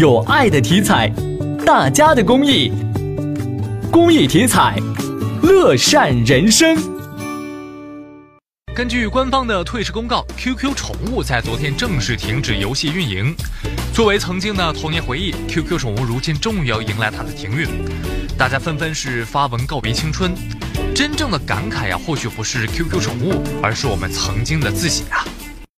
有爱的体彩大家的公益公益体彩乐善人生。根据官方的退市公告 qq 宠物在昨天正式停止游戏运营。作为曾经的童年回忆 qq 宠物如今终于要迎来它的停运。大家纷纷是发文告别青春。真正的感慨呀或许不是 qq 宠物而是我们曾经的自己啊。